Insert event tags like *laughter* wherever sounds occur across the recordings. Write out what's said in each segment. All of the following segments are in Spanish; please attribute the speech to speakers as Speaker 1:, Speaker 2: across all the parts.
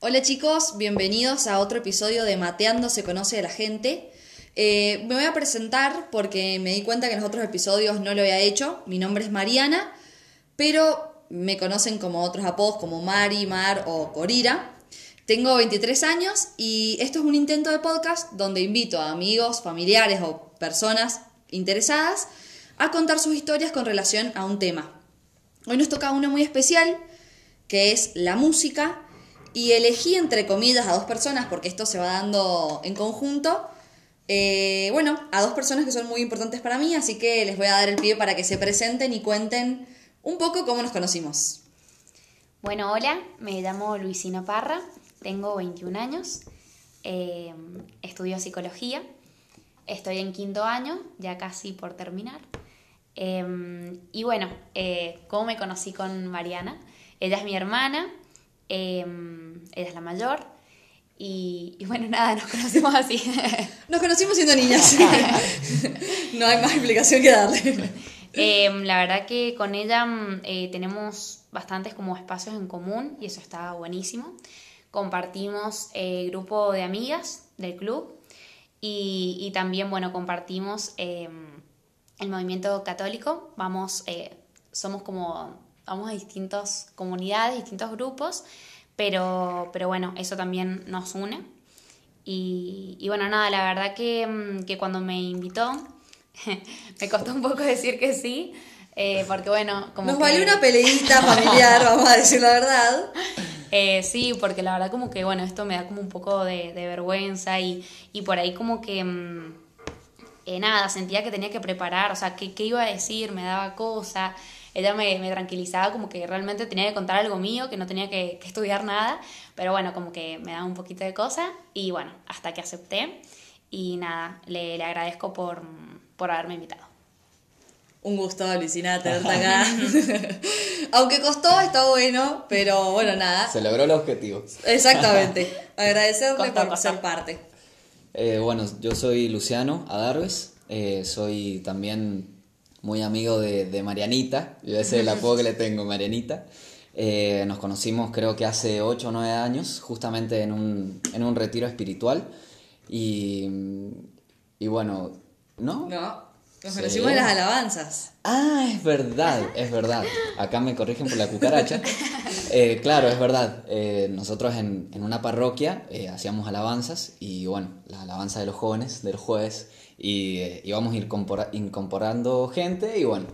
Speaker 1: Hola chicos, bienvenidos a otro episodio de Mateando se conoce a la gente. Eh, me voy a presentar porque me di cuenta que en los otros episodios no lo había hecho. Mi nombre es Mariana, pero me conocen como otros apodos como Mari, Mar o Corira. Tengo 23 años y esto es un intento de podcast donde invito a amigos, familiares o personas interesadas a contar sus historias con relación a un tema. Hoy nos toca una muy especial, que es la música, y elegí entre comillas a dos personas, porque esto se va dando en conjunto, eh, bueno, a dos personas que son muy importantes para mí, así que les voy a dar el pie para que se presenten y cuenten un poco cómo nos conocimos.
Speaker 2: Bueno, hola, me llamo Luisina Parra, tengo 21 años, eh, estudio psicología, estoy en quinto año, ya casi por terminar. Em, y bueno, eh, ¿cómo me conocí con Mariana? Ella es mi hermana, em, ella es la mayor. Y, bueno, *laughs* nada, nos conocimos así. *laughs*
Speaker 1: Nos conocimos siendo niñas. *laughs* no hay más explicación que darle.
Speaker 2: Em, la verdad que con ella mm, eh, tenemos bastantes como espacios en común y eso está buenísimo. Compartimos eh, grupo de amigas del club y, y también, bueno, compartimos el movimiento católico, vamos, eh, somos como, vamos a distintas comunidades, distintos grupos, pero, pero bueno, eso también nos une. Y, bueno, nada, la verdad que, mm, que cuando me invitó, *laughs* me costó un poco decir que sí, eh, porque bueno,
Speaker 1: como... Nos valió una peleita familiar, *laughs* vamos a decir la verdad.
Speaker 2: Eh, sí, porque la verdad como que, bueno, esto me da como un poco de, vergüenza y, y, por ahí como que... Mm, eh, nada, sentía que tenía que preparar, o sea, ¿qué, qué iba a decir? Me daba cosa. Ella me, me, tranquilizaba como que realmente tenía que contar algo mío, que no tenía que, estudiar nada, pero bueno, como que me daba un poquito de cosa y bueno, hasta que acepté y nada, le, le agradezco por, por haberme invitado.
Speaker 1: Un gusto, Lucina, tenerte acá. *laughs* Aunque costó, está bueno, pero bueno, nada.
Speaker 3: Se logró el objetivo.
Speaker 1: Exactamente. *laughs* Agradecerle por ser parte.
Speaker 3: Eh, bueno, yo soy Luciano Adarves, eh, soy también muy amigo de, Marianita, yo ese es el apodo que le tengo, Marianita. Eh, nos conocimos creo que hace 8 o 9 años, justamente en un, en un retiro espiritual. Y, y bueno, ¿no?
Speaker 1: No, nos conocimos en las alabanzas.
Speaker 3: Ah, es verdad, es verdad. Acá me corrigen por la cucaracha. *laughs* Eh, claro, es verdad. Eh, nosotros en, una parroquia hacíamos alabanzas y bueno, la alabanza de los jóvenes del jueves y íbamos a ir incorporando gente y bueno,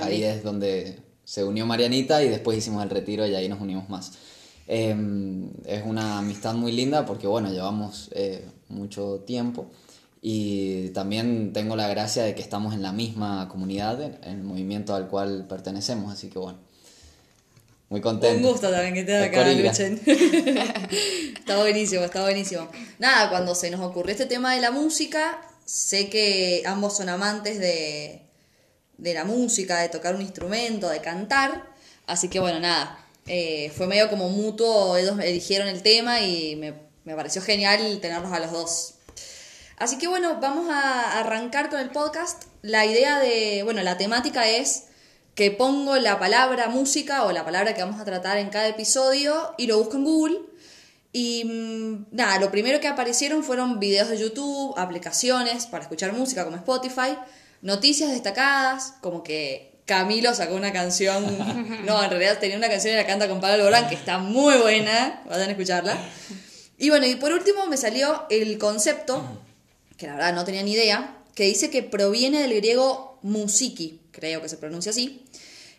Speaker 3: ahí es donde se unió Marianita y después hicimos el retiro y ahí nos unimos más. Em, es una amistad muy linda porque bueno, llevamos mucho tiempo y también tengo la gracia de que estamos en la misma comunidad, en el movimiento al cual pertenecemos, así que bueno, muy contento.
Speaker 1: Un gusto también que te acá, Luchen. *laughs* está buenísimo, está buenísimo. Nada, cuando se nos ocurrió este tema de la música, sé que ambos son amantes de, de la música, de tocar un instrumento, de cantar, así que bueno, nada, eh, fue medio como mutuo, ellos eligieron el tema y me, me pareció genial tenerlos a los dos Así que bueno, vamos a arrancar con el podcast. La idea de, bueno, la temática es que pongo la palabra música o la palabra que vamos a tratar en cada episodio y lo busco en Google. Y mm, nada, lo primero que aparecieron fueron videos de YouTube, aplicaciones para escuchar música como Spotify, noticias destacadas, como que Camilo sacó una canción, *laughs* no, en realidad tenía una canción y la canta con Pablo Alborán que está muy buena, vayan a escucharla. Y bueno, y por último me salió el concepto que la verdad no tenía ni idea, que dice que proviene del griego musiki, creo que se pronuncia así,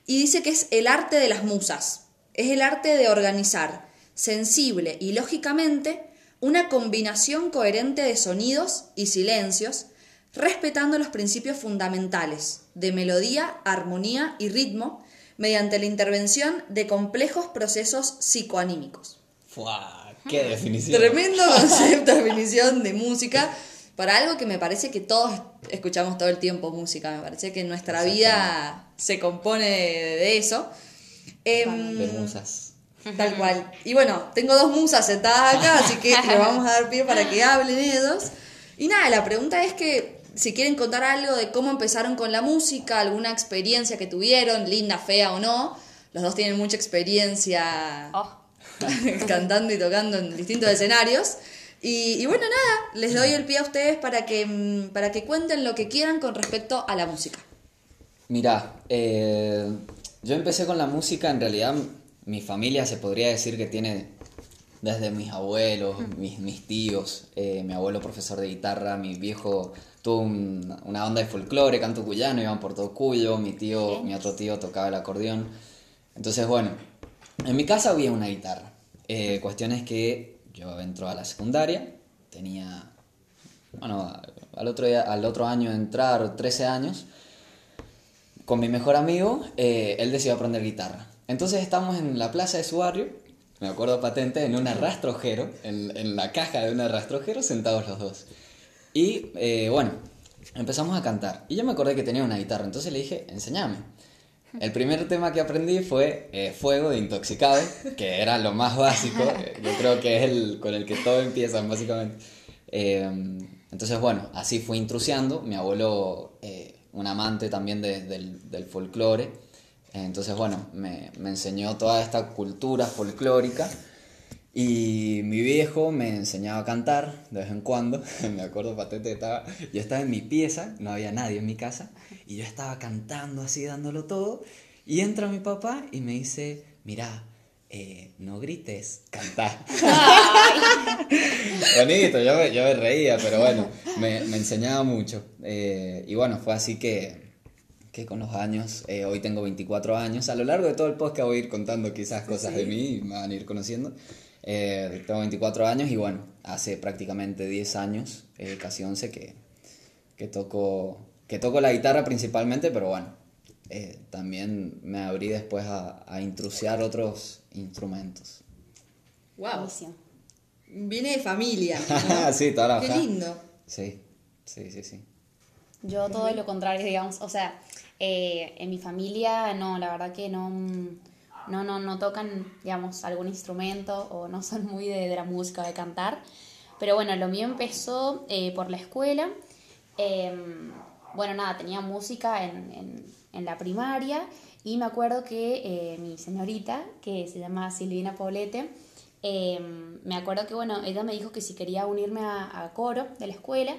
Speaker 1: y dice que es el arte de las musas, es el arte de organizar sensible y lógicamente una combinación coherente de sonidos y silencios, respetando los principios fundamentales de melodía, armonía y ritmo, mediante la intervención de complejos procesos psicoanímicos.
Speaker 3: ¡Qué definición!
Speaker 1: Tremendo *laughs* concepto, definición de música para algo que me parece que todos escuchamos todo el tiempo música, me parece que nuestra vida se compone de eso.
Speaker 3: Em, de musas.
Speaker 1: Tal cual. Y bueno, tengo dos musas sentadas acá, así que *laughs* le vamos a dar pie para que hablen ellos. Y nada, la pregunta es que si quieren contar algo de cómo empezaron con la música, alguna experiencia que tuvieron, linda, fea o no. Los dos tienen mucha experiencia.
Speaker 2: Oh. *laughs*
Speaker 1: cantando y tocando en distintos escenarios. Y, y, bueno, nada, les doy el pie a ustedes para que, mm, para que cuenten lo que quieran con respecto a la música.
Speaker 3: Mirá, eh, yo empecé con la música, en realidad mi familia se podría decir que tiene desde mis abuelos, mis, mis tíos, eh, mi abuelo profesor de guitarra, mi viejo tuvo una banda de folclore, canto cuyano, iban por todo Cuyo, mi tío, mi otro tío tocaba el acordeón. Entonces, bueno, en mi casa había una guitarra. Eh, cuestión es que yo entro a la secundaria, tenía, bueno, al otro, día, al otro año de entrar, 13 años, con mi mejor amigo, eh, él decidió aprender guitarra. Entonces estamos en la plaza de su barrio, me acuerdo patente, en un arrastrojero, en, en la caja de un arrastrojero, sentados los dos. Y eh, bueno, empezamos a cantar. Y yo me acordé que tenía una guitarra, entonces le dije, enséñame. El primer tema que aprendí fue eh, Fuego de Intoxicado, que era lo más básico, yo creo que es el con el que todo empieza básicamente. Em, entonces bueno, así fui intrusiando, mi abuelo, eh, un amante también del, del folclore, entonces bueno, me, me enseñó toda esta cultura folclórica. Y mi viejo me enseñaba a cantar de vez en cuando. *laughs* me acuerdo patente, estaba, yo estaba en mi pieza, no había nadie en mi casa, y yo estaba cantando así, dándolo todo. Y entra mi papá y me dice, mira, eh, no grites, canta. *laughs* Bonito, yo me, yo me, reía, pero bueno, me, me enseñaba mucho. Eh, y bueno, fue así que, que con los años, eh, hoy tengo 24 años, a lo largo de todo el podcast voy a ir contando quizás cosas sí. de mí y me van a ir conociendo. Eh, tengo 24 años y bueno, hace prácticamente 10 años, eh, casi 11, que, que, toco, que toco la guitarra principalmente, pero bueno, eh, también me abrí después a, a intrusiar otros instrumentos.
Speaker 1: ¡Wow! Viene de familia. ¿no? *laughs*
Speaker 3: sí, toda la
Speaker 1: Qué lindo.
Speaker 3: Sí, sí, sí, sí.
Speaker 2: Yo todo lo contrario, digamos, o sea, en mi familia no, la verdad que no no, no, no tocan, digamos, algún instrumento o no son muy de, de la música, de cantar. Pero bueno, lo mío empezó eh, por la escuela. Eh, bueno, nada, tenía música en, en, en, la primaria y me acuerdo que eh, mi señorita, que se llama Silvina Poblete, me acuerdo que, bueno, ella me dijo que si quería unirme a, a coro de la escuela,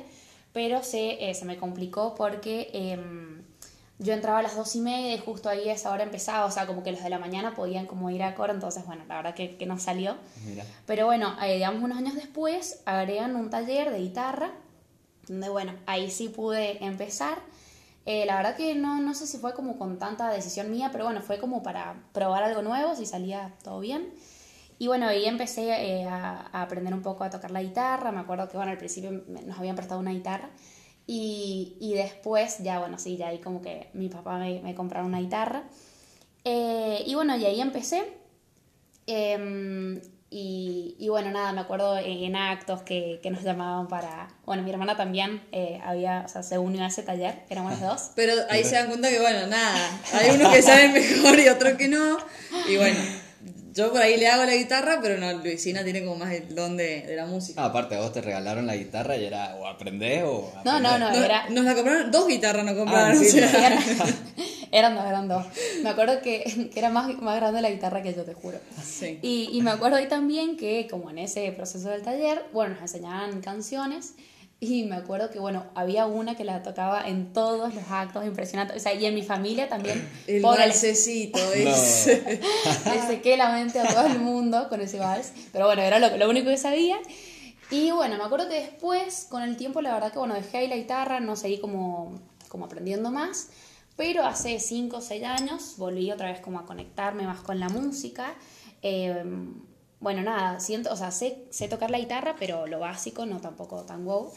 Speaker 2: pero se, se me complicó porque yo entraba a las dos y media y justo ahí a esa hora empezaba, o sea, como que los de la mañana podían como ir a coro, entonces bueno, la verdad que, que no salió. Mira. Pero bueno, eh, digamos unos años después agregan un taller de guitarra, donde bueno, ahí sí pude empezar. Eh, la verdad que no, no sé si fue como con tanta decisión mía, pero bueno, fue como para probar algo nuevo, si salía todo bien. Y bueno, ahí empecé eh, a, a, aprender un poco a tocar la guitarra, me acuerdo que bueno, al principio nos habían prestado una guitarra. Y, y, después, ya bueno, sí, ya ahí como que mi papá me, me compraron una guitarra. Eh, y bueno, y ahí empecé. Eh, y, y, bueno, nada, me acuerdo en, actos que, que, nos llamaban para... Bueno, mi hermana también eh, había, o sea, se unió a ese taller, éramos las dos.
Speaker 1: Pero ahí se dan cuenta que, bueno, nada, hay unos que *laughs* saben mejor y otros que no. Y bueno, yo por ahí le hago la guitarra, pero no, Luisina tiene como más el don de, de la música.
Speaker 3: Ah, aparte, vos te regalaron la guitarra y era o aprendés o. Aprendés.
Speaker 2: No, no, no,
Speaker 1: nos,
Speaker 2: era.
Speaker 1: Nos la compraron, dos guitarras nos compraron.
Speaker 3: Ah, sí,
Speaker 1: o sea.
Speaker 2: eran, *laughs* eran dos, eran dos. Me acuerdo que, que, era más, más grande la guitarra que yo, te juro.
Speaker 1: Sí.
Speaker 2: Y, y me acuerdo ahí también que, como en ese proceso del taller, bueno, nos enseñaban canciones. Y me acuerdo que, bueno, había una que la tocaba en todos los actos, impresionante. O sea, y en mi familia también. *clears throat*
Speaker 1: El valsecito *laughs* ese. *laughs*
Speaker 2: Le sequé la mente a todo el mundo con ese vals. Pero bueno, era lo, lo único que sabía. Y bueno, me acuerdo que después, con el tiempo, la verdad que, bueno, dejé ahí la guitarra, no seguí como, como aprendiendo más. Pero hace 5 o 6 años volví otra vez como a conectarme más con la música. Eh, bueno, nada, siento, o sea, sé, sé tocar la guitarra, pero lo básico, no tampoco tan wow.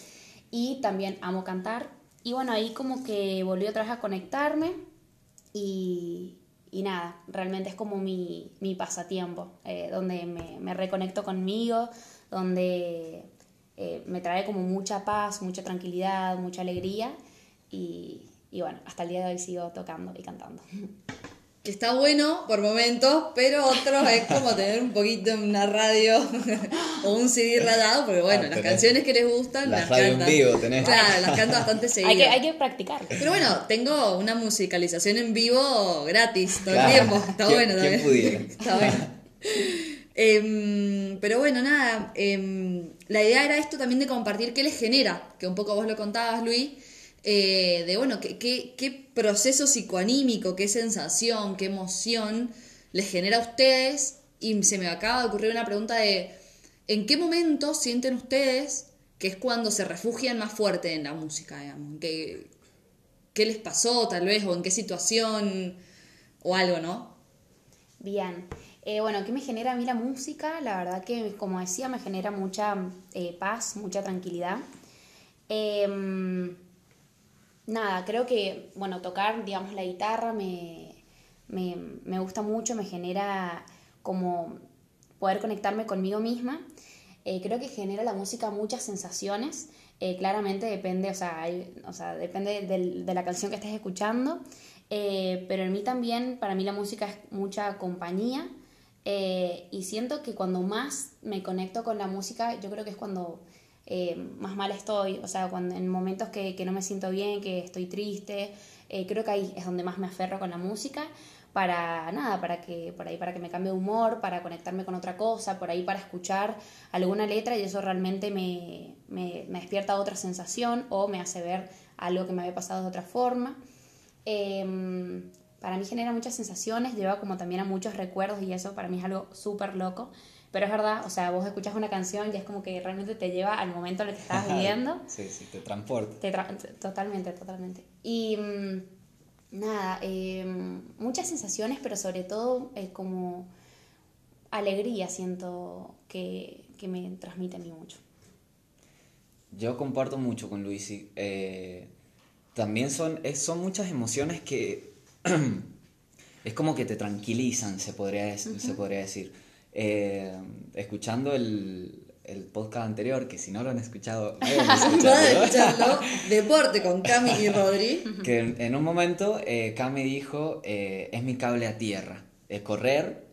Speaker 2: Y también amo cantar. Y bueno, ahí como que volví otra vez a conectarme y, y nada, realmente es como mi, mi pasatiempo, eh, donde me, me, reconecto conmigo, donde eh, me trae como mucha paz, mucha tranquilidad, mucha alegría y, y bueno, hasta el día de hoy sigo tocando y cantando. *laughs*
Speaker 1: que está bueno por momentos, pero otros es como tener un poquito en una radio *laughs* o un CD rayado, porque bueno, ah, las canciones que les gustan
Speaker 3: la
Speaker 1: las
Speaker 3: radio
Speaker 1: cantan.
Speaker 3: en vivo tenés.
Speaker 1: Claro, las canto bastante seguido. *laughs*
Speaker 2: hay, que, hay que practicar.
Speaker 1: Pero bueno, tengo una musicalización en vivo gratis todo
Speaker 3: claro.
Speaker 1: el tiempo. Está
Speaker 3: ¿Quién,
Speaker 1: bueno también. *laughs* Está bueno. Em, pero bueno, nada, em, la idea era esto también de compartir qué les genera, que un poco vos lo contabas, Luis, eh, de bueno, qué, qué, qué proceso psicoanímico, qué sensación, qué emoción les genera a ustedes. Y se me acaba de ocurrir una pregunta de, ¿en qué momento sienten ustedes que es cuando se refugian más fuerte en la música, digamos? ¿Qué, qué les pasó tal vez o en qué situación o algo, no?
Speaker 2: Bien. Eh, bueno, ¿qué me genera a mí la música? La verdad que, como decía, me genera mucha eh, paz, mucha tranquilidad. Em, nada, creo que, bueno, tocar, digamos, la guitarra me, me, me gusta mucho, me genera como poder conectarme conmigo misma. Eh, creo que genera la música muchas sensaciones. claramente depende, o sea, o sea depende de la canción que estés escuchando. pero en mí también, para mí la música es mucha compañía. Eh, y siento que cuando más me conecto con la música, yo creo que es cuando eh, más mal estoy, o sea, cuando en momentos que, que, no me siento bien, que estoy triste, eh, creo que ahí es donde más me aferro con la música para nada, para que por ahí para que me cambie de humor, para conectarme con otra cosa, por ahí para escuchar alguna letra y eso realmente me, me, me despierta otra sensación o me hace ver algo que me había pasado de otra forma. Eh, para mí genera muchas sensaciones, lleva como también a muchos recuerdos y eso para mí es algo súper loco. Pero es verdad, o sea, vos escuchas una canción y es como que realmente te lleva al momento en el que estás viviendo.
Speaker 3: sí, sí, te transporta.
Speaker 2: totalmente, totalmente. Y mm, nada, em, muchas sensaciones, pero sobre todo es como alegría siento que, que, me transmite a mí mucho.
Speaker 3: Yo comparto mucho con Luisi. Eh, también son, son muchas emociones que *clears throat* es como que te tranquilizan, se podría, se podría decir. Eh, escuchando el, el, podcast anterior, que si no lo han escuchado,
Speaker 1: vayan *laughs* escucharlo. *laughs* Deporte con Cami y Rodri.
Speaker 3: Que en, un momento eh, Cami dijo, eh, es mi cable a tierra. El correr,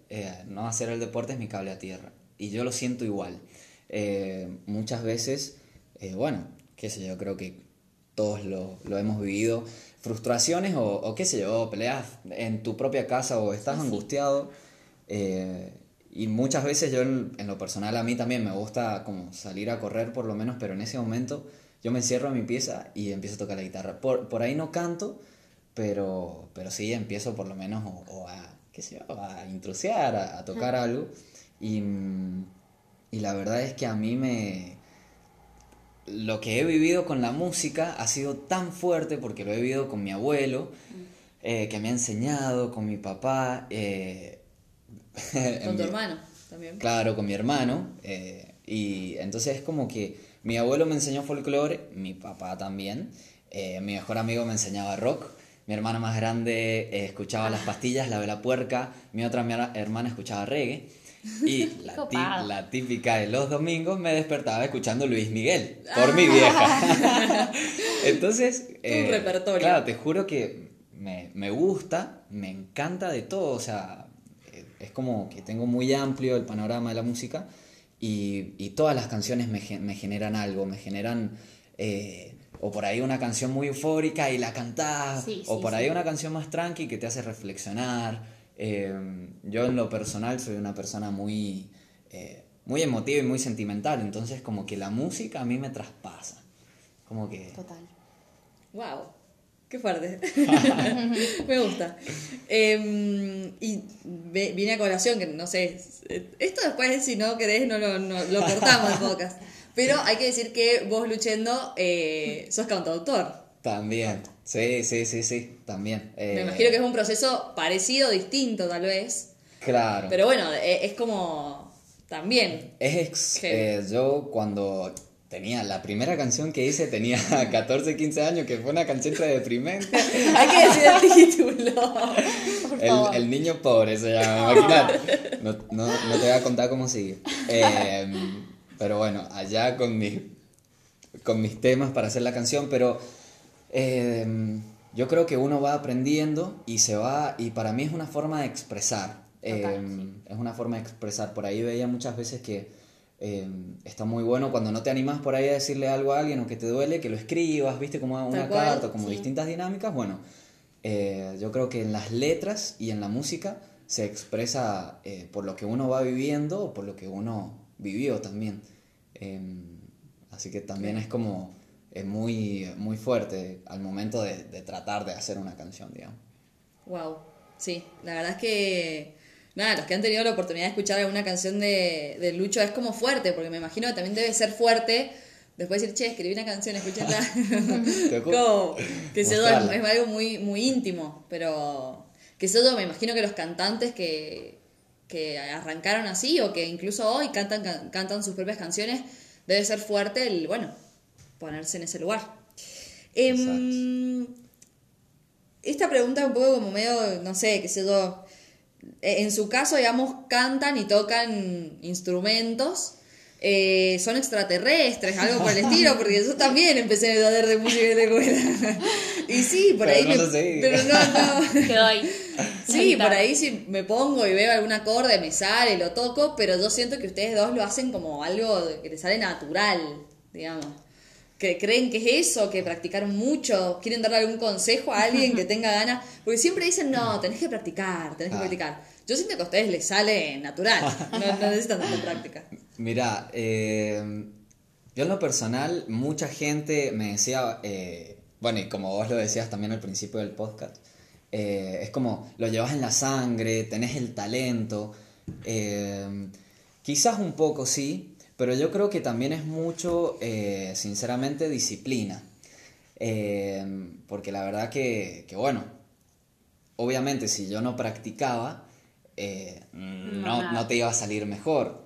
Speaker 3: no hacer el deporte es mi cable a tierra. Y yo lo siento igual. muchas veces, bueno, qué sé yo, creo que todos lo, lo hemos vivido frustraciones o, qué sé yo, peleas en tu propia casa o estás angustiado. Y muchas veces yo en, lo personal a mí también me gusta como salir a correr por lo menos, pero en ese momento yo me encierro en mi pieza y empiezo a tocar la guitarra. Por, por ahí no canto, pero, pero sí empiezo por lo menos o, a, qué sé yo, a intrusiar, a, tocar algo. Y, y la verdad es que a mí me, lo que he vivido con la música ha sido tan fuerte porque lo he vivido con mi abuelo, eh, que me ha enseñado, con mi papá.
Speaker 1: Eh, *laughs* con tu hermano también.
Speaker 3: Claro, con mi hermano. Eh, y entonces es como que mi abuelo me enseñó folclore, mi papá también. mi mejor amigo me enseñaba rock. Mi hermana más grande escuchaba Las Pastillas, La Vela Puerca. Mi otra hermana escuchaba reggae. Y *laughs* la, típica de los domingos me despertaba escuchando Luis Miguel por mi vieja. Ah. *laughs* Entonces,
Speaker 1: eh, repertorio.
Speaker 3: Claro, te juro que me, me, gusta, me encanta de todo. O sea, eh, es como que tengo muy amplio el panorama de la música y, y todas las canciones me, me, generan algo, me generan. Eh, o por ahí una canción muy eufórica y la cantás, o por ahí una canción más tranqui que te hace reflexionar. Em, yo en lo personal soy una persona muy, eh, muy emotiva y muy sentimental, entonces como que la música a mí me traspasa. Como que...
Speaker 2: Total.
Speaker 1: ¡Wow! ¡Qué fuerte! *laughs* me gusta. Em, y viene a colación, que no sé, esto después si no querés no lo, no, lo cortamos el podcast. Pero hay que decir que vos, Luchendo, eh, sos cantautor.
Speaker 3: También. Sí, sí, sí, sí, también.
Speaker 1: Me eh, imagino que es un proceso parecido, distinto tal vez.
Speaker 3: Claro.
Speaker 1: Pero bueno, e, es, como también.
Speaker 3: Es eh, yo cuando tenía la primera canción que hice tenía *laughs* 14, 15 años, que fue una canción deprimente. *laughs*
Speaker 1: Hay que decir el título.
Speaker 3: El, el, niño pobre se llama, No, no, no, te voy a contar cómo sigue. Em, pero bueno, allá con, mi, con mis temas para hacer la canción, pero Em, yo creo que uno va aprendiendo y se va, y para mí es una forma de expresar. Em, es una forma de expresar. Por ahí veía muchas veces que em, está muy bueno cuando no te animas por ahí a decirle algo a alguien o que te duele, que lo escribas, viste, como una carta, como distintas dinámicas. Bueno, eh, yo creo que en las letras y en la música se expresa eh, por lo que uno va viviendo o por lo que uno vivió también. Em, así que también es como es muy, muy fuerte al momento de, de, tratar de hacer una canción, digamos.
Speaker 1: Wow, sí, la verdad es que, nada, los que han tenido la oportunidad de escuchar alguna canción de, de Lucho es como fuerte, porque me imagino que también debe ser fuerte después decir, che, escribí una canción, escúchenla. *laughs* *laughs* como, que se es algo muy, muy íntimo, pero que eso me imagino que los cantantes que, que arrancaron así o que incluso hoy cantan, cantan sus propias canciones, debe ser fuerte el, bueno, ponerse en ese lugar. Em, esta pregunta es un poco como medio, no sé, qué sé yo. E, en su caso, digamos, cantan y tocan instrumentos. Eh, son extraterrestres, algo por el *laughs* estilo, porque yo también empecé a ver de música de escuela. *laughs* y sí, por ahí.
Speaker 3: No
Speaker 1: me, pero no,
Speaker 2: no. ahí.
Speaker 1: Sí, por ahí si me pongo y veo algún acorde, me sale, lo toco, pero yo siento que ustedes dos lo hacen como algo que te sale natural, digamos que creen que es eso, que practicaron mucho, quieren darle algún consejo a alguien que *laughs* tenga ganas, porque siempre dicen, no, tenés que practicar, tenés que ah. practicar. Yo siento que a ustedes les sale natural, *laughs* no, necesitan tanta práctica.
Speaker 3: Mira, eh, yo en lo personal, mucha gente me decía, eh, bueno, y como vos lo decías también al principio del podcast, eh, es como lo llevas en la sangre, tenés el talento, quizás un poco sí, pero yo creo que también es mucho, eh, sinceramente, disciplina. Eh, porque la verdad que, bueno, obviamente si yo no practicaba, eh, no, no, te iba a salir mejor.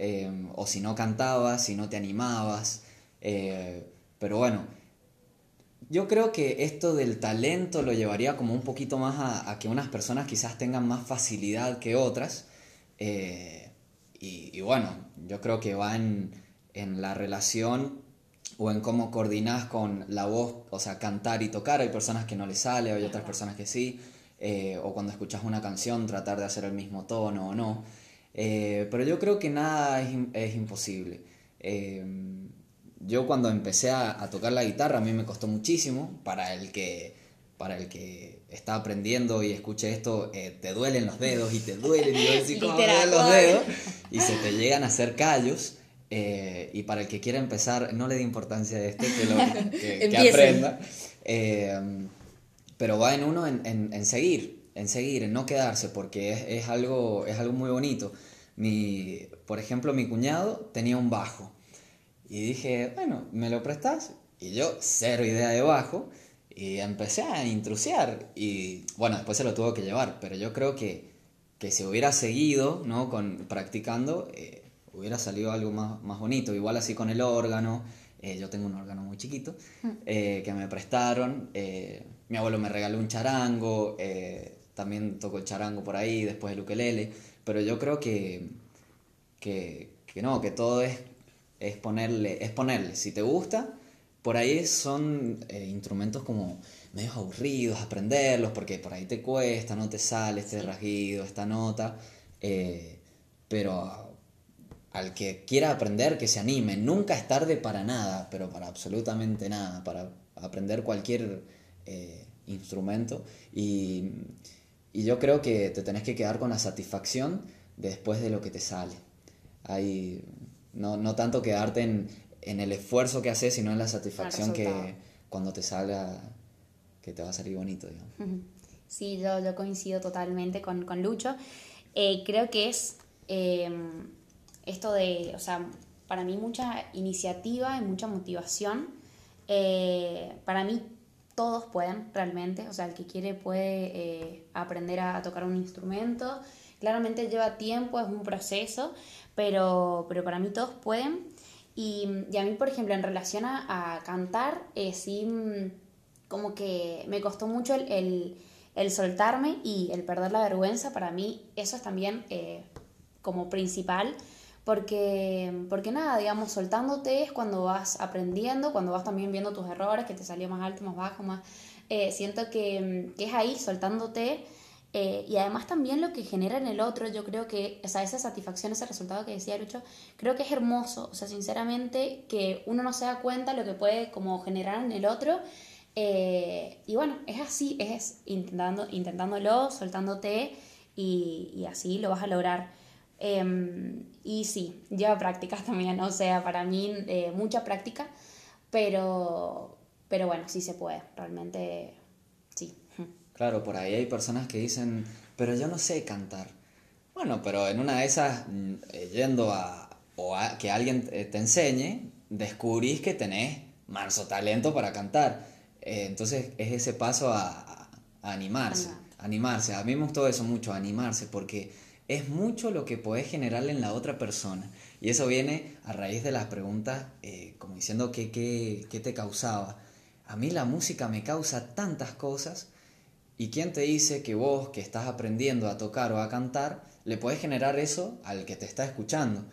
Speaker 3: o si no cantabas, si no te animabas. pero bueno, yo creo que esto del talento lo llevaría como un poquito más a, a que unas personas quizás tengan más facilidad que otras. y, bueno, yo creo que va en, en la relación o en cómo coordinas con la voz, o sea, cantar y tocar. Hay personas que no les sale, hay otras personas que sí. Eh, o cuando escuchas una canción, tratar de hacer el mismo tono o no. Eh, pero yo creo que nada es, es imposible. Eh, yo cuando empecé a, tocar la guitarra, a mí me costó muchísimo. Para el que, para el que está aprendiendo y escuche esto, te duelen los dedos y te duelen y, *laughs* los dedos y se te llegan a hacer callos. Eh, y para el que quiera empezar, no le dé importancia a esto, que, lo, *laughs* que, aprenda. Eh, pero va en uno en, en, seguir, en seguir, en no quedarse, porque es, es, algo, es algo muy bonito. Mi, por ejemplo, mi cuñado tenía un bajo. Y dije, bueno, ¿me lo prestas? Y yo, cero idea de bajo. Y empecé a intrusiar. Y bueno, después se lo tuvo que llevar. Pero yo creo que, que si hubiera seguido ¿no? Con, practicando, eh, hubiera salido algo más, más bonito. Igual así con el órgano. Eh, yo tengo un órgano muy chiquito mm. eh, que me prestaron. Eh, mi abuelo me regaló un charango. también toco el charango por ahí, después el ukelele. Pero yo creo que, que, que no, que todo es, es, ponerle, es ponerle. Si te gusta, por ahí son instrumentos como medio aburridos aprenderlos, porque por ahí te cuesta, no te sale este rasguido, esta nota. pero al que quiera aprender, que se anime. Nunca es tarde para nada, pero para absolutamente nada, para aprender cualquier eh, instrumento. Y, yo creo que te tenés que quedar con la satisfacción después de lo que te sale. Hay, no, no tanto quedarte en, en, el esfuerzo que haces, sino en la satisfacción que cuando te salga, que te va a salir bonito.
Speaker 2: Sí, yo, yo coincido totalmente con, con Lucho. Eh, creo que es... Em, esto de, o sea, para mí mucha iniciativa y mucha motivación. Eh, para mí todos pueden realmente, o sea, el que quiere puede eh, aprender a, tocar un instrumento. Claramente lleva tiempo, es un proceso, pero, pero para mí todos pueden. Y, a mí, por ejemplo, en relación a, cantar, eh, sí, mm, como que me costó mucho el, el, soltarme y el perder la vergüenza. Para mí eso es también como principal porque, porque nada, digamos, soltándote es cuando vas aprendiendo, cuando vas también viendo tus errores, que te salió más alto, más bajo, más... Eh, siento que, que, es ahí, soltándote. Eh, y además también lo que genera en el otro, yo creo que, o sea, esa satisfacción, ese resultado que decía Lucho, creo que es hermoso. O sea, sinceramente, que uno no se da cuenta lo que puede como generar en el otro. Eh, y bueno, es así, es intentando, intentándolo, soltándote y, y así lo vas a lograr. Em, y sí, lleva prácticas *laughs* también, o sea, para mí eh, mucha práctica, pero, pero bueno, sí se puede, realmente sí.
Speaker 3: Claro, por ahí hay personas que dicen, pero yo no sé cantar. Bueno, pero en una de esas, mm, eh, yendo a, o a que alguien te enseñe, descubrís que tenés manso talento para cantar. Eh, entonces es ese paso a, a animarse, animarse. A mí me gustó eso mucho, animarse, porque es mucho lo que podés generarle en la otra persona. Y eso viene a raíz de las preguntas, eh, como diciendo qué, qué, qué te causaba. A mí la música me causa tantas cosas. ¿Y quién te dice que vos que estás aprendiendo a tocar o a cantar, le podés generar eso al que te está escuchando?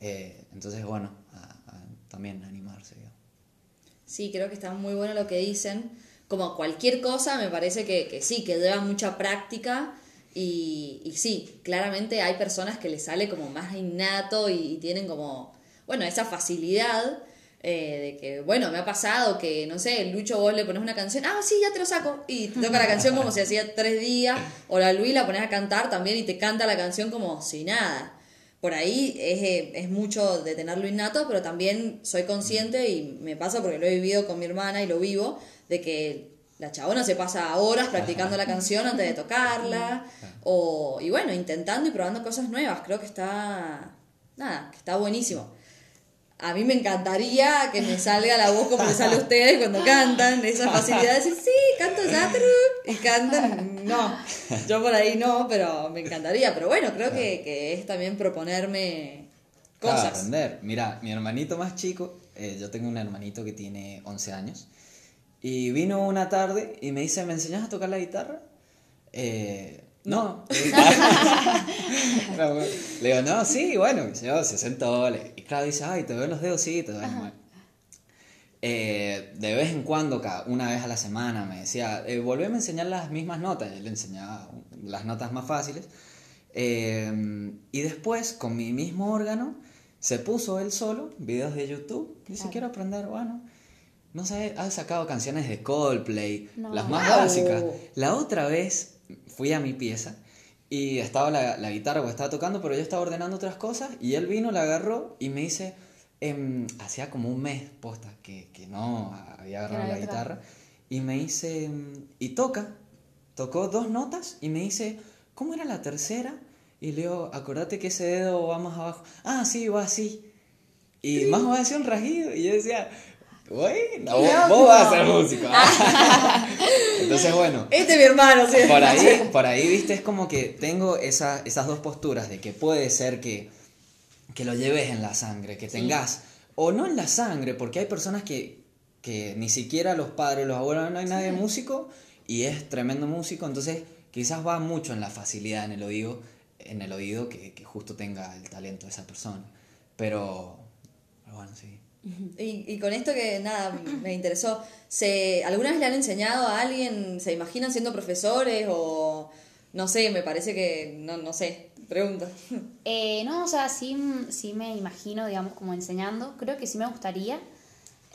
Speaker 3: Eh, entonces, bueno, también animarse.
Speaker 1: Sí, creo que está muy bueno lo que dicen. Como cualquier cosa, me parece que, que sí, que lleva mucha práctica y, sí, claramente hay personas que les sale como más innato y, tienen como, bueno, esa facilidad eh, de que, bueno, me ha pasado que, no sé, Lucho vos le pones una canción, ah, sí, ya te lo saco, y te toca la canción como si hacía tres días, o la Luis la pones a cantar también y te canta la canción como si nada. Por ahí es, eh, es mucho de tenerlo innato, pero también soy consciente y me pasa porque lo he vivido con mi hermana y lo vivo, de que la chabona se pasa horas practicando la canción antes de tocarla. O, y bueno, intentando y probando cosas nuevas. Creo que está. Nada, que está buenísimo. A mí me encantaría que me salga la voz como le sale a ustedes cuando cantan. Esa facilidad de decir, sí, canto ya, y cantan. No, yo por ahí no, pero me encantaría. Pero bueno, creo que, que es también proponerme cosas.
Speaker 3: aprender. Mira, mi hermanito más chico, eh, yo tengo un hermanito que tiene 11 años. Y vino una tarde y me dice, ¿me enseñas a tocar la guitarra? Eh, no. *laughs* le digo, no, sí, bueno, yo se sentó. Y claro, dice, ay, te veo los dedos, sí, te veo eh, de vez en cuando, una vez a la semana, me decía, eh, volveme a enseñar las mismas notas. Yo le enseñaba las notas más fáciles. Eh, y después, con mi mismo órgano, se puso él solo, videos de YouTube. Dice, quiero aprender, bueno no sé, ha sacado canciones de Coldplay, las más básicas. La otra vez fui a mi pieza y estaba la, guitarra o estaba tocando, pero yo estaba ordenando otras cosas y él vino, la agarró y me dice, em, hacía como un mes, posta, que, no había agarrado la guitarra, y me dice, em, y toca, tocó dos notas y me dice, ¿cómo era la tercera? Y le digo, acordate que ese dedo va más abajo. Ah, sí, va así. Y más va a un rasguido. Y yo decía, bueno, vos, vas a ser músico. *laughs* Entonces, bueno.
Speaker 1: Este es mi hermano, sí.
Speaker 3: Por ahí, por ahí, viste, es como que tengo esa, esas dos posturas de que puede ser que, que lo lleves en la sangre, que tengas, o no en la sangre, porque hay personas que, que ni siquiera los padres, los abuelos, no hay nadie músico y es tremendo músico, entonces quizás va mucho en la facilidad en el oído, en el oído que, que justo tenga el talento de esa persona. Pero, pero bueno, sí.
Speaker 1: Y, y, con esto que nada, me interesó, ¿se, ¿alguna vez le han enseñado a alguien, se imaginan siendo profesores o no sé, me parece que, no, no sé, pregunta. *laughs*
Speaker 2: Eh, no, o sea, sí, sí me imagino, digamos, como enseñando, creo que sí me gustaría.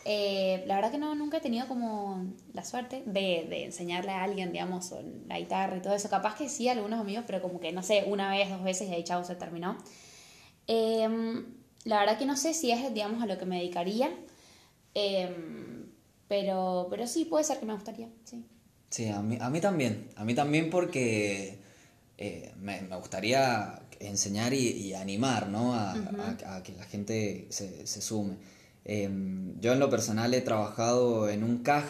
Speaker 2: Eh, la verdad que no, nunca he tenido como la suerte de, de enseñarle a alguien, digamos, la guitarra y todo eso. Capaz que sí, algunos amigos, pero como que, no sé, una vez, dos veces y ahí chao, se terminó. Eh, la verdad que no sé si es, digamos, a lo que me dedicaría, em, pero, pero sí, puede ser que me gustaría, sí.
Speaker 3: Sí, a mí, a mí también, a mí también porque eh, me, gustaría enseñar y, animar, ¿no? A, que la gente se, se sume. Em, yo en lo personal he trabajado en un CAJ,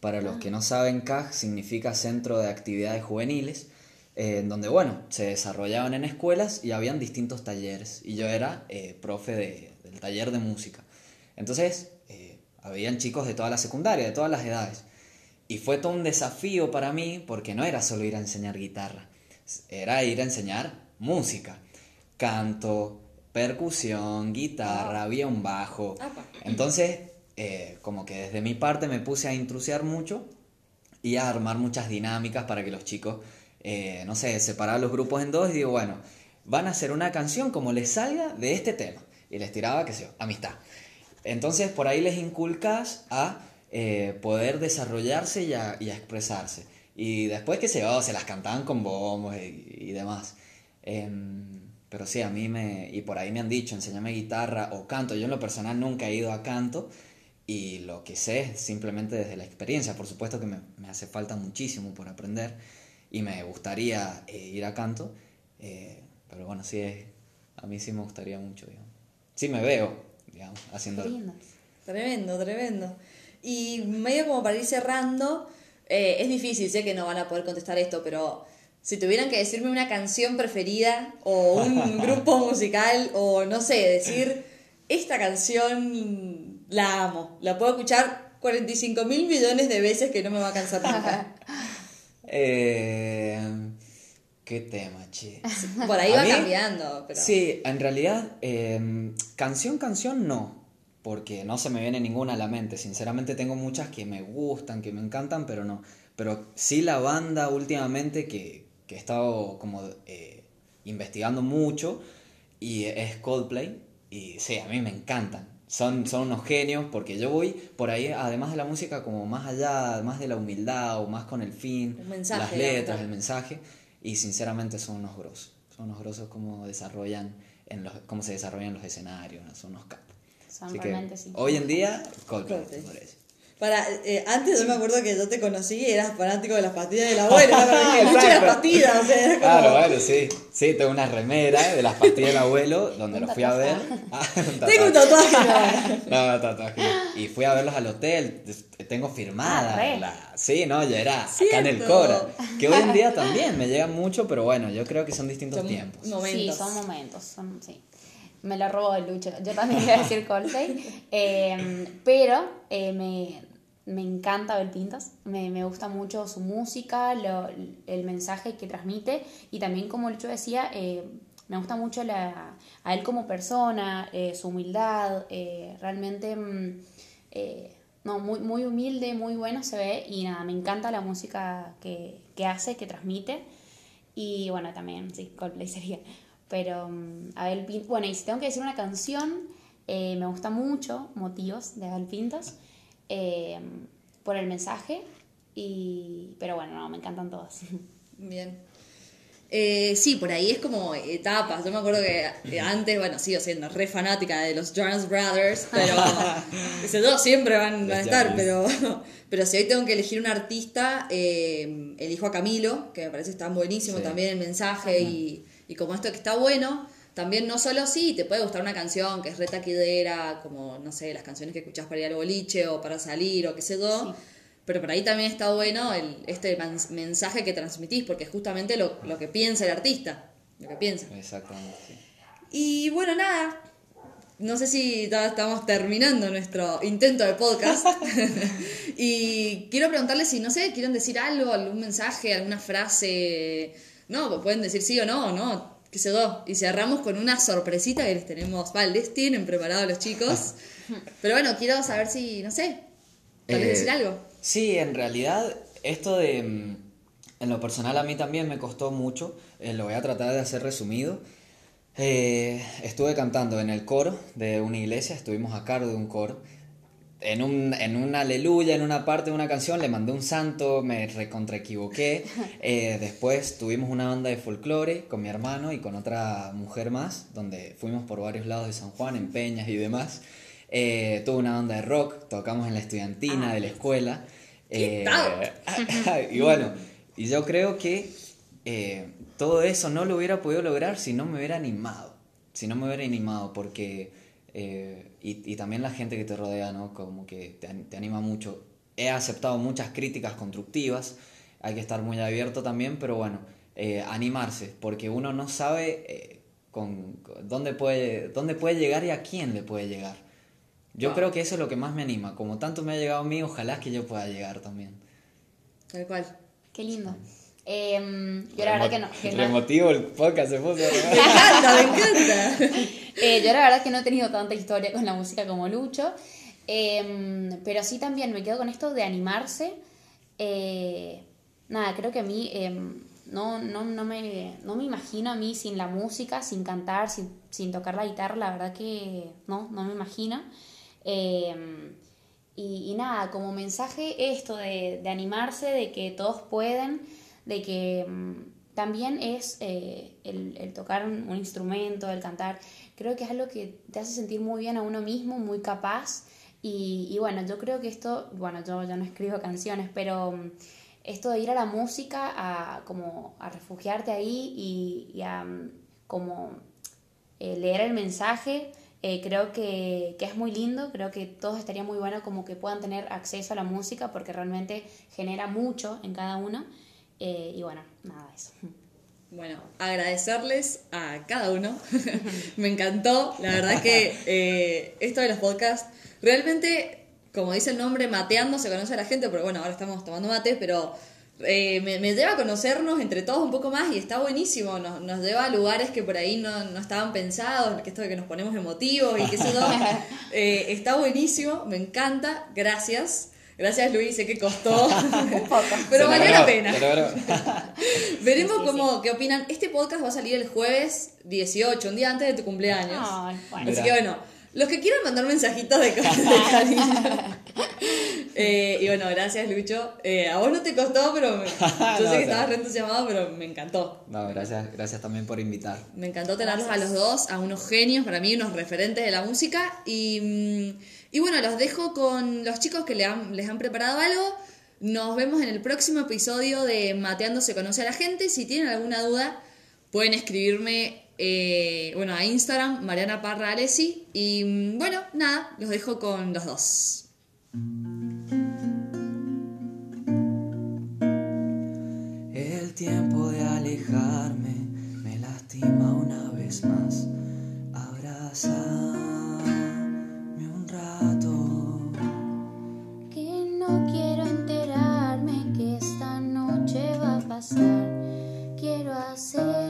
Speaker 3: para los ah. que no saben, CAJ significa Centro de Actividades Juveniles, en donde, bueno, se desarrollaban en escuelas y habían distintos talleres. Y yo era eh, profe de, del taller de música. Entonces, eh, habían chicos de toda la secundaria, de todas las edades. Y fue todo un desafío para mí porque no era solo ir a enseñar guitarra, era ir a enseñar música, canto, percusión, guitarra, había un bajo. Entonces, eh, como que desde mi parte me puse a intrusiar mucho y a armar muchas dinámicas para que los chicos eh, no sé, separar los grupos en dos y digo, bueno, van a hacer una canción como les salga de este tema. Y les tiraba, qué sé yo, amistad. Entonces por ahí les inculcas a eh, poder desarrollarse y a, expresarse. Y después que se, se las cantaban con bombos y, y demás. Em, pero sí, a mí me... Y por ahí me han dicho, enséñame guitarra o canto. Yo en lo personal nunca he ido a canto. Y lo que sé simplemente desde la experiencia. Por supuesto que me, me hace falta muchísimo por aprender. Y me gustaría eh, ir a canto. eh, pero bueno, sí, es, a mí sí me gustaría mucho, digamos. Sí me veo, digamos,
Speaker 2: lindo.
Speaker 1: Tremendo, tremendo. Y medio como para ir cerrando, eh, es difícil, sé que no van a poder contestar esto, pero si tuvieran que decirme una canción preferida o un *laughs* grupo musical o no sé, decir, esta canción la amo, la puedo escuchar 45 mil millones de veces que no me va a cansar nunca. *laughs*
Speaker 3: Eh, ¿Qué tema, che? *laughs*
Speaker 1: Por ahí
Speaker 3: A
Speaker 1: va
Speaker 3: mí-
Speaker 1: cambiando, pero...
Speaker 3: Sí, en realidad, eh, canción, canción no, porque no se me viene ninguna a la mente. Sinceramente tengo muchas que me gustan, que me encantan, pero no. Pero sí la banda últimamente que, que he estado como eh, investigando mucho y es Coldplay. Y sí, a mí me encantan. Son, son unos genios porque yo voy por ahí, además de la música, como más allá, más de la humildad o más con el fin,
Speaker 1: Un mensaje,
Speaker 3: las letras, el mensaje. Y sinceramente son unos grosos. Son unos grosos como desarrollan en los, cómo se desarrollan los escenarios, ¿no? son unos capos.
Speaker 2: Son
Speaker 3: Así que
Speaker 2: sí.
Speaker 3: hoy en día, Coldplay,
Speaker 1: Coldplay.
Speaker 3: me parece.
Speaker 1: Para, eh, antes yo me acuerdo que yo te conocí y eras fanático de las pastillas de la abuela. *laughs* ¿no? Mucho de las pastillas, o sea, era como...
Speaker 3: Claro, bueno, sí. Sí, tengo una remera de las pastillas del abuelo donde los fui a ver. *laughs* Ah, un
Speaker 1: Tengo un tatuaje. *laughs* no.
Speaker 3: Tatuaje. Y fui a verlos al hotel. Tengo firmada.
Speaker 2: Ah,
Speaker 3: la- Sí, no, ya era acá en el
Speaker 1: Cierto.
Speaker 3: Cora. Que hoy en día también me llegan mucho, pero bueno, yo creo que son distintos
Speaker 1: Son
Speaker 3: tiempos.
Speaker 1: momentos.
Speaker 2: Sí, son momentos, son, sí. Me lo robó el Lucho. Yo también iba a decir Coldplay. *laughs* Eh, pero eh, me, me encanta Abel Pintos. Me, me gusta mucho su música, lo- el mensaje que transmite. Y también, como Lucho decía, eh, me gusta mucho la, a él como persona, eh, su humildad. eh, realmente, mm, no, muy, muy humilde, muy bueno se ve. Y nada, me encanta la música que, que hace, que transmite. Y bueno, también, sí, Coldplay sería. Pero, mm, Abel Pintos. Bueno, y si tengo que decir una canción, eh, me gusta mucho Motivos de Abel Pintos. eh, por el mensaje. Y, pero bueno, no, me encantan todas. *laughs*
Speaker 1: Bien. Eh, sí, por ahí es como etapas. Yo me acuerdo que eh, antes, bueno, sigo siendo re fanática de los Jonas Brothers, pero *laughs* esos dos siempre van, a estar. Pero, *laughs* pero si hoy tengo que elegir un artista, eh, elijo a Camilo, que me parece que está buenísimo
Speaker 3: Sí.
Speaker 1: también el mensaje y, y como esto que está bueno. También no solo sí, te puede gustar una canción que es re taquidera, como, no sé, las canciones que escuchás para ir al boliche o para salir o qué sé yo.
Speaker 2: Sí.
Speaker 1: Pero por ahí también está bueno el, este mensaje que transmitís, porque es justamente lo, lo que piensa el artista, lo que piensa.
Speaker 3: Exactamente, sí.
Speaker 1: Y bueno, nada, no sé si ya estamos terminando nuestro intento de podcast. *laughs* *laughs* y quiero preguntarles si, no sé, quieren decir algo, algún mensaje, alguna frase. No, pues pueden decir sí o no, no, qué sé yo. Y cerramos con una sorpresita que les tenemos, vale, les tienen preparado los chicos. *laughs* Pero bueno, quiero saber si, no sé, tal vez
Speaker 3: Eh,
Speaker 1: decir algo.
Speaker 3: Sí, en realidad esto de... mm, En lo personal a mí también me costó mucho, eh, lo voy a tratar de hacer resumido. Eh, estuve cantando en el coro de una iglesia, estuvimos a cargo de un coro. En un, en un aleluya, en una parte de una canción, le mandé un santo, me recontra equivoqué. *laughs* Eh, después tuvimos una banda de folclore con mi hermano y con otra mujer más, donde fuimos por varios lados de San Juan, en Peñas y demás. Eh, tuve una banda de rock, tocamos en la estudiantina
Speaker 2: Ah,
Speaker 3: de la escuela.
Speaker 1: ¿Qué
Speaker 3: Eh, *laughs* y bueno, y yo creo que eh, todo eso no lo hubiera podido lograr si no me hubiera animado. Si no me hubiera animado, porque. Y, y también la gente que te rodea, ¿no? Como que te, te anima mucho. He aceptado muchas críticas constructivas, hay que estar muy abierto también, pero bueno, eh, animarse, porque uno no sabe eh, con, con dónde, puede, dónde puede llegar y a quién le puede llegar. Yo
Speaker 1: Wow.
Speaker 3: creo que eso es lo que más me anima. Como tanto me ha llegado a mí, ojalá que yo pueda llegar también.
Speaker 1: Tal cual.
Speaker 2: Qué lindo. Em, yo la verdad que no. que no-
Speaker 3: Remotivo el podcast se puso. *laughs*
Speaker 1: Me encanta, me *laughs* encanta.
Speaker 2: Eh, yo la verdad que no he tenido tanta historia con la música como Lucho, em, pero sí también me quedo con esto de animarse. Eh, nada, creo que a mí em, no, no, no, me, no me imagino a mí sin la música, sin cantar, sin, sin tocar la guitarra, la verdad que no, no me imagino. Em, y, nada, como mensaje esto de, de, animarse, de que todos pueden, de que mm, también es eh, el, tocar un, instrumento, el cantar, creo que es algo que te hace sentir muy bien a uno mismo, muy capaz. Y, y bueno, yo creo que esto, bueno, yo, yo no *laughs* escribo canciones, pero mm, esto de ir a la música, a, como, a refugiarte ahí y, y a mm, como eh, leer el mensaje, eh, creo que, que, es muy lindo, creo que todos estaría muy bueno como que puedan tener acceso a la música porque realmente genera mucho en cada uno. Eh, y bueno, nada, eso.
Speaker 1: Bueno, agradecerles a cada uno. *laughs* Me encantó. La verdad que esto de los podcasts, realmente, como dice el nombre, mateando se conoce a la gente, porque bueno, ahora estamos tomando mate, pero eh, me, lleva a conocernos entre todos un poco más y está buenísimo, nos, nos lleva a lugares que por ahí no, no, estaban pensados, que esto de que nos ponemos emotivos y qué sé yo, *laughs* eh, está buenísimo, me encanta, gracias. Gracias Luis, sé que costó, *laughs* pero valió la pena. *laughs* Veremos cómo, qué opinan. Este podcast va a salir el jueves 18, un día antes de tu cumpleaños. Así que bueno, los que quieran mandar mensajitos de, *laughs* de cariño. Eh, y bueno, gracias Lucho. Eh, a vos no te costó, pero *laughs* yo sé que estabas re entusiasmado, pero me encantó.
Speaker 4: No, gracias, gracias también por invitar.
Speaker 1: Me encantó tenerlos a los dos, a unos genios, para mí, unos referentes de la música. Y, mm, y bueno, los dejo con los chicos que les han, les han preparado algo. Nos vemos en el próximo episodio de Mateando se conoce a la gente. Si tienen alguna duda, pueden escribirme eh, bueno, a Instagram, Mariana Parra Alessi. Y mm, bueno, nada, los dejo con los dos.
Speaker 5: Alejarme me lastima una vez más. Abrazame un rato.
Speaker 3: Que no quiero enterarme que esta noche va a pasar. Quiero hacer.